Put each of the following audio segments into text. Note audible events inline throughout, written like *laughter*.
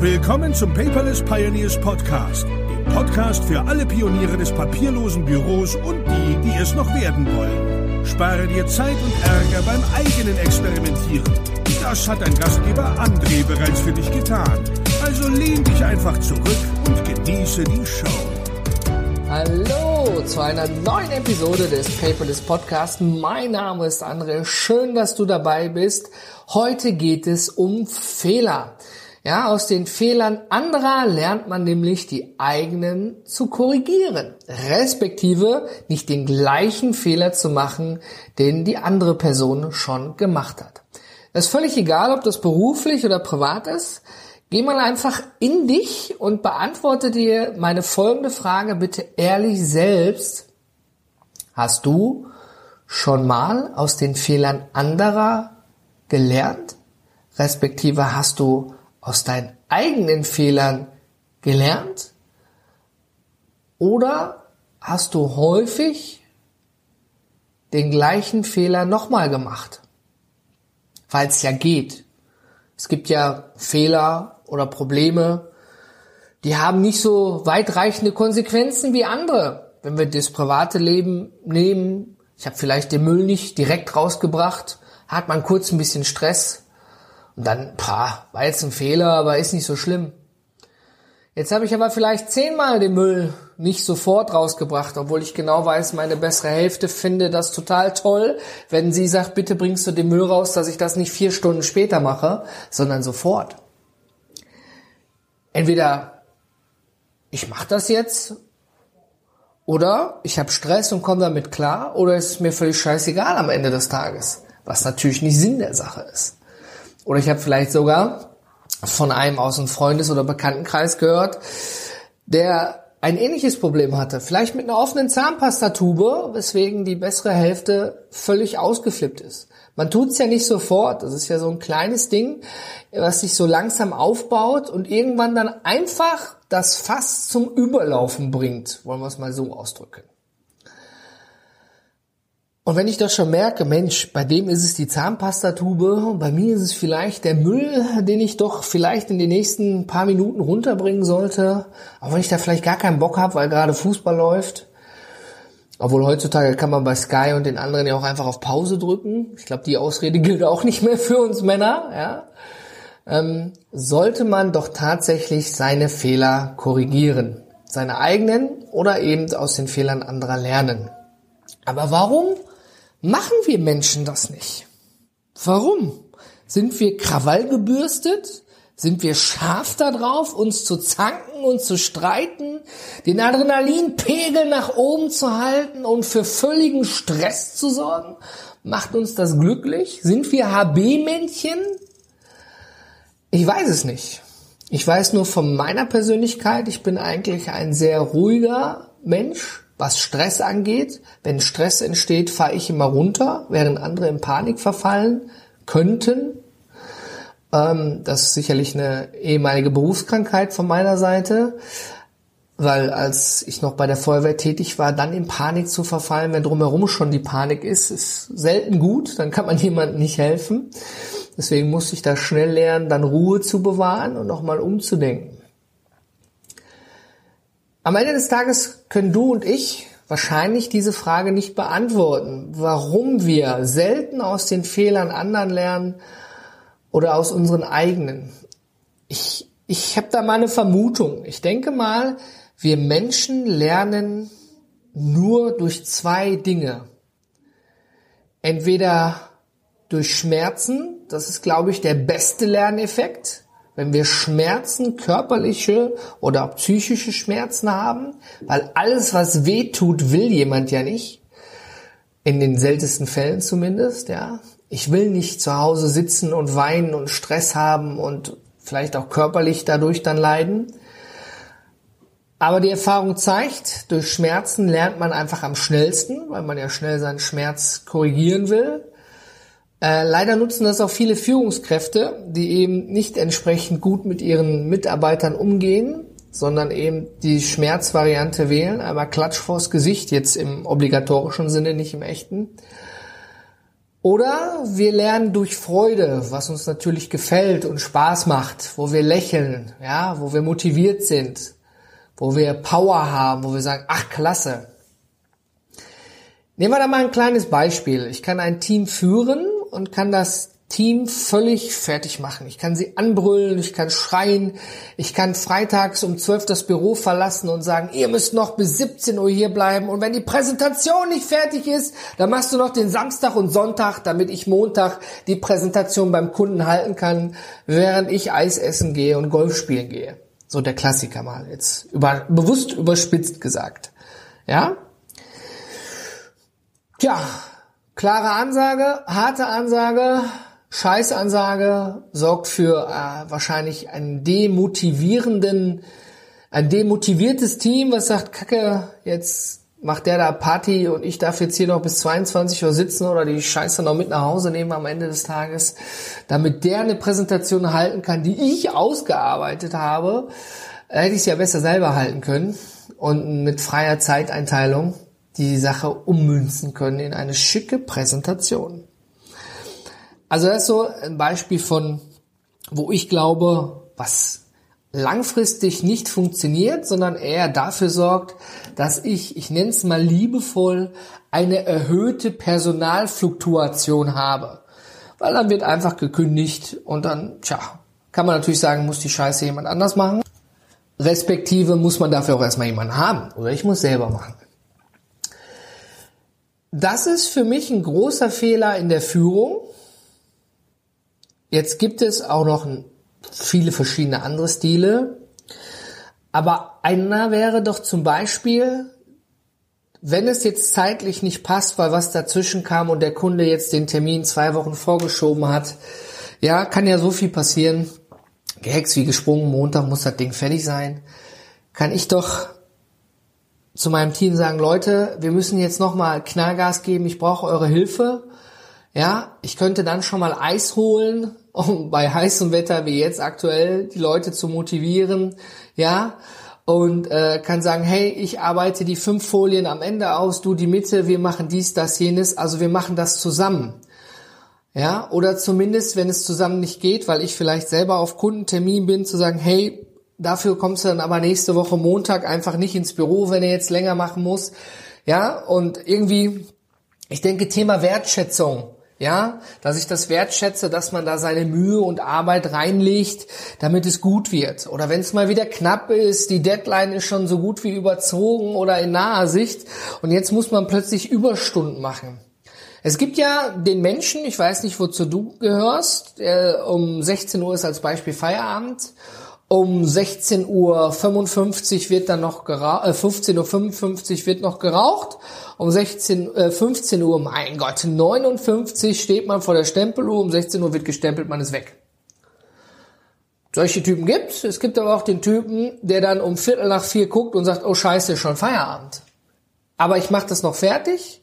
Willkommen zum Paperless Pioneers Podcast, dem Podcast für alle Pioniere des papierlosen Büros und die, die es noch werden wollen. Spare dir Zeit und Ärger beim eigenen Experimentieren. Das hat dein Gastgeber André bereits für dich getan. Also lehn dich einfach zurück und genieße die Show. Hallo zu einer neuen Episode des Paperless Podcast. Mein Name ist André. Schön, dass du dabei bist. Heute geht es um Fehler. Ja, aus den Fehlern anderer lernt man nämlich die eigenen zu korrigieren, respektive nicht den gleichen Fehler zu machen, den die andere Person schon gemacht hat. Das ist völlig egal, ob das beruflich oder privat ist. Geh mal einfach in dich und beantworte dir meine folgende Frage bitte ehrlich selbst. Hast du schon mal aus den Fehlern anderer gelernt? Respektive hast du aus deinen eigenen Fehlern gelernt? Oder hast du häufig den gleichen Fehler nochmal gemacht? Weil es ja geht. Es gibt ja Fehler oder Probleme, die haben nicht so weitreichende Konsequenzen wie andere. Wenn wir das private Leben nehmen, ich habe vielleicht den Müll nicht direkt rausgebracht, hat man kurz ein bisschen Stress, und dann, pah, war jetzt ein Fehler, aber ist nicht so schlimm. Jetzt habe ich aber vielleicht zehnmal den Müll nicht sofort rausgebracht, obwohl ich genau weiß, meine bessere Hälfte finde das total toll, wenn sie sagt, bitte bringst du den Müll raus, dass ich das nicht vier Stunden später mache, sondern sofort. Entweder ich mache das jetzt oder ich habe Stress und komme damit klar oder es ist mir völlig scheißegal am Ende des Tages, was natürlich nicht Sinn der Sache ist. Oder ich habe vielleicht sogar von einem aus dem Freundes- oder Bekanntenkreis gehört, der ein ähnliches Problem hatte. Vielleicht mit einer offenen Zahnpastatube, weswegen die bessere Hälfte völlig ausgeflippt ist. Man tut's ja nicht sofort. Das ist ja so ein kleines Ding, was sich so langsam aufbaut und irgendwann dann einfach das Fass zum Überlaufen bringt. Wollen wir es mal so ausdrücken. Und wenn ich das schon merke, Mensch, bei dem ist es die Zahnpastatube und bei mir ist es vielleicht der Müll, den ich doch vielleicht in den nächsten paar Minuten runterbringen sollte, auch wenn ich da vielleicht gar keinen Bock habe, weil gerade Fußball läuft. Obwohl heutzutage kann man bei Sky und den anderen ja auch einfach auf Pause drücken. Ich glaube, die Ausrede gilt auch nicht mehr für uns Männer. Ja? Ähm, sollte man doch tatsächlich seine Fehler korrigieren. Seine eigenen oder eben aus den Fehlern anderer lernen. Aber warum machen wir Menschen das nicht? Warum? Sind wir krawallgebürstet? Sind wir scharf darauf, uns zu zanken und zu streiten, den Adrenalinpegel nach oben zu halten und für völligen Stress zu sorgen? Macht uns das glücklich? Sind wir HB-Männchen? Ich weiß es nicht. Ich weiß nur von meiner Persönlichkeit, ich bin eigentlich ein sehr ruhiger Mensch, was Stress angeht. Wenn Stress entsteht, fahre ich immer runter, während andere in Panik verfallen könnten. Ähm, das ist sicherlich eine ehemalige Berufskrankheit von meiner Seite, weil als ich noch bei der Feuerwehr tätig war, dann in Panik zu verfallen, wenn drumherum schon die Panik ist, ist selten gut. Dann kann man *laughs* jemandem nicht helfen. Deswegen musste ich da schnell lernen, dann Ruhe zu bewahren und nochmal umzudenken. Am Ende des Tages können du und ich wahrscheinlich diese Frage nicht beantworten, warum wir selten aus den Fehlern anderen lernen oder aus unseren eigenen. Ich, ich habe da mal eine Vermutung. Ich denke mal, wir Menschen lernen nur durch zwei Dinge. Entweder durch Schmerzen, das ist, glaube ich, der beste Lerneffekt, wenn wir Schmerzen, körperliche oder auch psychische Schmerzen haben, weil alles, was weh tut, will jemand ja nicht. In den seltensten Fällen zumindest, ja. Ich will nicht zu Hause sitzen und weinen und Stress haben und vielleicht auch körperlich dadurch dann leiden. Aber die Erfahrung zeigt, durch Schmerzen lernt man einfach am schnellsten, weil man ja schnell seinen Schmerz korrigieren will. Äh, leider nutzen das auch viele Führungskräfte, die eben nicht entsprechend gut mit ihren Mitarbeitern umgehen, sondern eben die Schmerzvariante wählen, einmal Klatsch vors Gesicht, jetzt im obligatorischen Sinne, nicht im echten. Oder wir lernen durch Freude, was uns natürlich gefällt und Spaß macht, wo wir lächeln, ja, wo wir motiviert sind, wo wir Power haben, wo wir sagen, ach klasse. Nehmen wir da mal ein kleines Beispiel. Ich kann ein Team führen und kann das Team völlig fertig machen. Ich kann sie anbrüllen, ich kann schreien, ich kann freitags um 12 das Büro verlassen und sagen, ihr müsst noch bis 17 Uhr hier bleiben und wenn die Präsentation nicht fertig ist, dann machst du noch den Samstag und Sonntag, damit ich Montag die Präsentation beim Kunden halten kann, während ich Eis essen gehe und Golf spielen gehe. So der Klassiker mal jetzt über, bewusst überspitzt gesagt. Ja? Tja, klare Ansage, harte Ansage, Scheißansage sorgt für äh, wahrscheinlich einen demotivierenden, ein demotiviertes Team, was sagt, Kacke, jetzt macht der da Party und ich darf jetzt hier noch bis 22 Uhr sitzen oder die Scheiße noch mit nach Hause nehmen am Ende des Tages, damit der eine Präsentation halten kann, die ich ausgearbeitet habe, hätte ich es ja besser selber halten können und mit freier Zeiteinteilung die Sache ummünzen können in eine schicke Präsentation. Also das ist so ein Beispiel von, wo ich glaube, was langfristig nicht funktioniert, sondern eher dafür sorgt, dass ich, ich nenne es mal liebevoll, eine erhöhte Personalfluktuation habe. Weil dann wird einfach gekündigt und dann, tja, kann man natürlich sagen, muss die Scheiße jemand anders machen. Respektive muss man dafür auch erstmal jemanden haben oder ich muss selber machen. Das ist für mich ein großer Fehler in der Führung, Jetzt gibt es auch noch viele verschiedene andere Stile. Aber einer wäre doch zum Beispiel, wenn es jetzt zeitlich nicht passt, weil was dazwischen kam und der Kunde jetzt den Termin zwei Wochen vorgeschoben hat, ja, kann ja so viel passieren. Gehext wie gesprungen, Montag muss das Ding fertig sein. Kann ich doch zu meinem Team sagen, Leute, wir müssen jetzt nochmal Knallgas geben, ich brauche eure Hilfe. Ja, ich könnte dann schon mal Eis holen, *laughs* um bei heißem Wetter wie jetzt aktuell die Leute zu motivieren, ja, und äh, kann sagen, hey, ich arbeite die fünf Folien am Ende aus, du die Mitte, wir machen dies, das, jenes, also wir machen das zusammen. Ja, oder zumindest, wenn es zusammen nicht geht, weil ich vielleicht selber auf Kundentermin bin, zu sagen, hey, dafür kommst du dann aber nächste Woche Montag einfach nicht ins Büro, wenn er jetzt länger machen muss. Ja, und irgendwie, ich denke, Thema Wertschätzung ja, dass ich das wertschätze, dass man da seine Mühe und Arbeit reinlegt, damit es gut wird. Oder wenn es mal wieder knapp ist, die Deadline ist schon so gut wie überzogen oder in naher Sicht und jetzt muss man plötzlich Überstunden machen. Es gibt ja den Menschen, ich weiß nicht, wozu du gehörst, der um 16 Uhr ist als Beispiel Feierabend um 16.55 Uhr wird dann noch geraucht, äh, 15.55 Uhr wird noch geraucht. Um 16, äh, 15 Uhr, mein Gott, 59 steht man vor der Stempeluhr, um 16 Uhr wird gestempelt, man ist weg. Solche Typen gibt's. Es gibt aber auch den Typen, der dann um Viertel nach vier guckt und sagt, oh scheiße, schon Feierabend. Aber ich mache das noch fertig.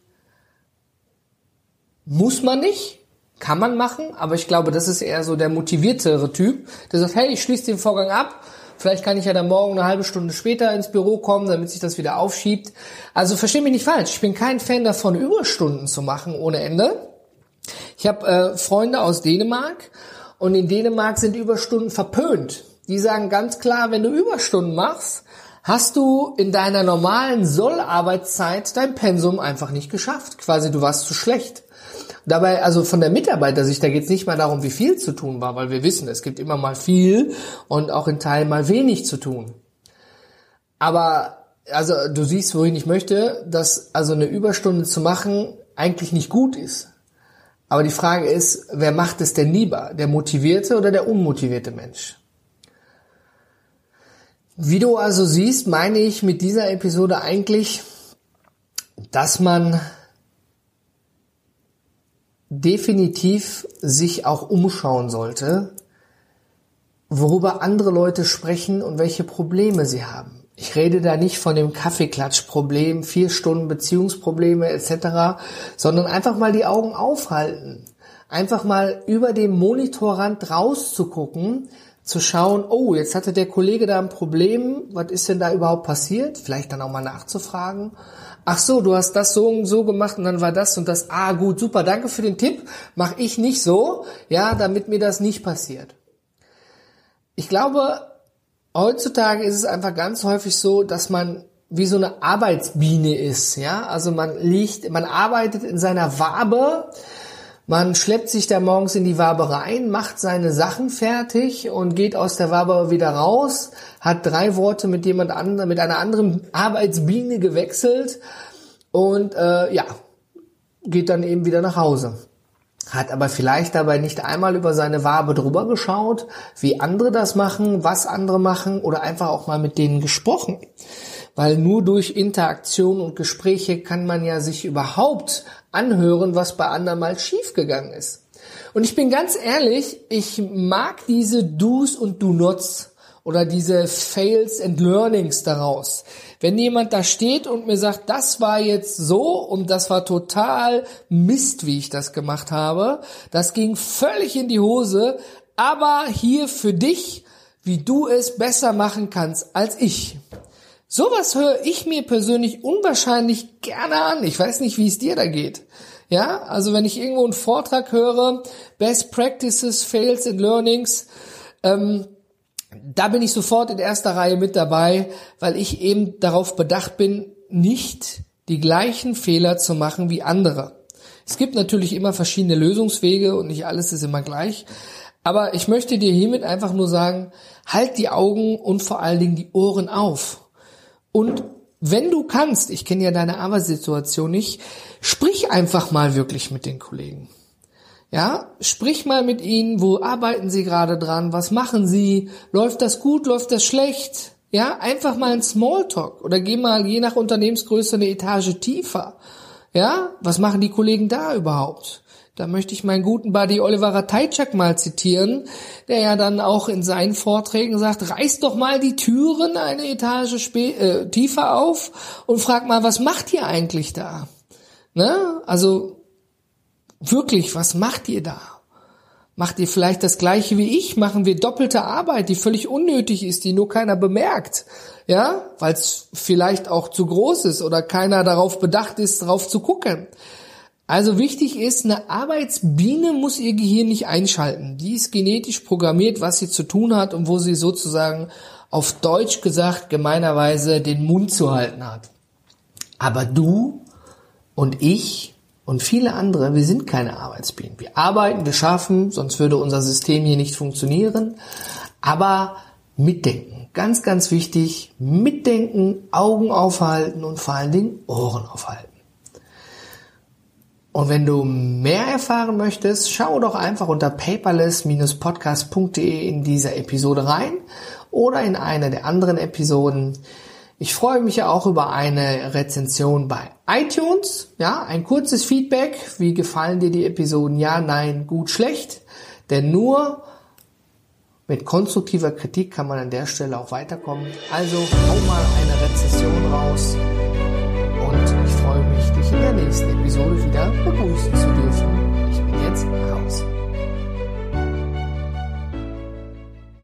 Muss man nicht. Kann man machen, aber ich glaube, das ist eher so der motiviertere Typ, der sagt, hey, ich schließe den Vorgang ab, vielleicht kann ich ja dann morgen eine halbe Stunde später ins Büro kommen, damit sich das wieder aufschiebt. Also versteh mich nicht falsch, ich bin kein Fan davon, Überstunden zu machen ohne Ende. Ich habe äh, Freunde aus Dänemark und in Dänemark sind Überstunden verpönt. Die sagen ganz klar, wenn du Überstunden machst, hast du in deiner normalen Sollarbeitszeit dein Pensum einfach nicht geschafft. Quasi du warst zu schlecht. Dabei, also von der Mitarbeitersicht, da geht es nicht mal darum, wie viel zu tun war, weil wir wissen, es gibt immer mal viel und auch in Teilen mal wenig zu tun. Aber also du siehst, wohin ich möchte, dass also eine Überstunde zu machen eigentlich nicht gut ist. Aber die Frage ist, wer macht es denn lieber? Der motivierte oder der unmotivierte Mensch? Wie du also siehst, meine ich mit dieser Episode eigentlich, dass man definitiv sich auch umschauen sollte, worüber andere Leute sprechen und welche Probleme sie haben. Ich rede da nicht von dem Kaffeeklatschproblem, vier Stunden Beziehungsprobleme etc., sondern einfach mal die Augen aufhalten. Einfach mal über den Monitorrand rauszugucken, zu schauen, oh, jetzt hatte der Kollege da ein Problem, was ist denn da überhaupt passiert? Vielleicht dann auch mal nachzufragen ach so, du hast das so und so gemacht und dann war das und das. Ah, gut, super, danke für den Tipp. Mach ich nicht so, ja, damit mir das nicht passiert. Ich glaube, heutzutage ist es einfach ganz häufig so, dass man wie so eine Arbeitsbiene ist, ja. Also man liegt, man arbeitet in seiner Wabe, man schleppt sich da morgens in die Wabe rein, macht seine Sachen fertig und geht aus der Wabe wieder raus, hat drei Worte mit jemand anderem, mit einer anderen Arbeitsbiene gewechselt und äh, ja, geht dann eben wieder nach Hause. Hat aber vielleicht dabei nicht einmal über seine Wabe drüber geschaut, wie andere das machen, was andere machen oder einfach auch mal mit denen gesprochen weil nur durch Interaktion und Gespräche kann man ja sich überhaupt anhören, was bei anderen mal schiefgegangen ist. Und ich bin ganz ehrlich, ich mag diese Do's und Do-Nots oder diese Fails and Learnings daraus. Wenn jemand da steht und mir sagt, das war jetzt so und das war total Mist, wie ich das gemacht habe, das ging völlig in die Hose, aber hier für dich, wie du es besser machen kannst als ich. Sowas höre ich mir persönlich unwahrscheinlich gerne an. Ich weiß nicht, wie es dir da geht. Ja, also wenn ich irgendwo einen Vortrag höre, Best Practices, Fails and Learnings, ähm, da bin ich sofort in erster Reihe mit dabei, weil ich eben darauf bedacht bin, nicht die gleichen Fehler zu machen wie andere. Es gibt natürlich immer verschiedene Lösungswege und nicht alles ist immer gleich. Aber ich möchte dir hiermit einfach nur sagen, halt die Augen und vor allen Dingen die Ohren auf. Und wenn du kannst, ich kenne ja deine Arbeitssituation nicht, sprich einfach mal wirklich mit den Kollegen. Ja, sprich mal mit ihnen, wo arbeiten sie gerade dran, was machen sie, läuft das gut, läuft das schlecht? Ja, einfach mal ein Smalltalk oder geh mal je nach Unternehmensgröße eine Etage tiefer. Ja, was machen die Kollegen da überhaupt? Da möchte ich meinen guten Buddy Oliver Ratajczak mal zitieren, der ja dann auch in seinen Vorträgen sagt, reiß doch mal die Türen eine Etage äh, tiefer auf und frag mal, was macht ihr eigentlich da? Ne? Also wirklich, was macht ihr da? Macht ihr vielleicht das gleiche wie ich? Machen wir doppelte Arbeit, die völlig unnötig ist, die nur keiner bemerkt? Ja, weil es vielleicht auch zu groß ist oder keiner darauf bedacht ist, darauf zu gucken. Also wichtig ist, eine Arbeitsbiene muss ihr Gehirn nicht einschalten. Die ist genetisch programmiert, was sie zu tun hat und wo sie sozusagen auf Deutsch gesagt gemeinerweise den Mund zu halten hat. Aber du und ich und viele andere, wir sind keine Arbeitsbienen. Wir arbeiten, wir schaffen, sonst würde unser System hier nicht funktionieren. Aber mitdenken, ganz, ganz wichtig, mitdenken, Augen aufhalten und vor allen Dingen Ohren aufhalten. Und wenn du mehr erfahren möchtest, schau doch einfach unter paperless-podcast.de in dieser Episode rein oder in eine der anderen Episoden. Ich freue mich ja auch über eine Rezension bei iTunes. Ja, ein kurzes Feedback. Wie gefallen dir die Episoden? Ja, nein, gut, schlecht. Denn nur mit konstruktiver Kritik kann man an der Stelle auch weiterkommen. Also hau mal eine Rezession raus nächsten Episode wieder begrüßen zu dürfen. Ich bin jetzt raus.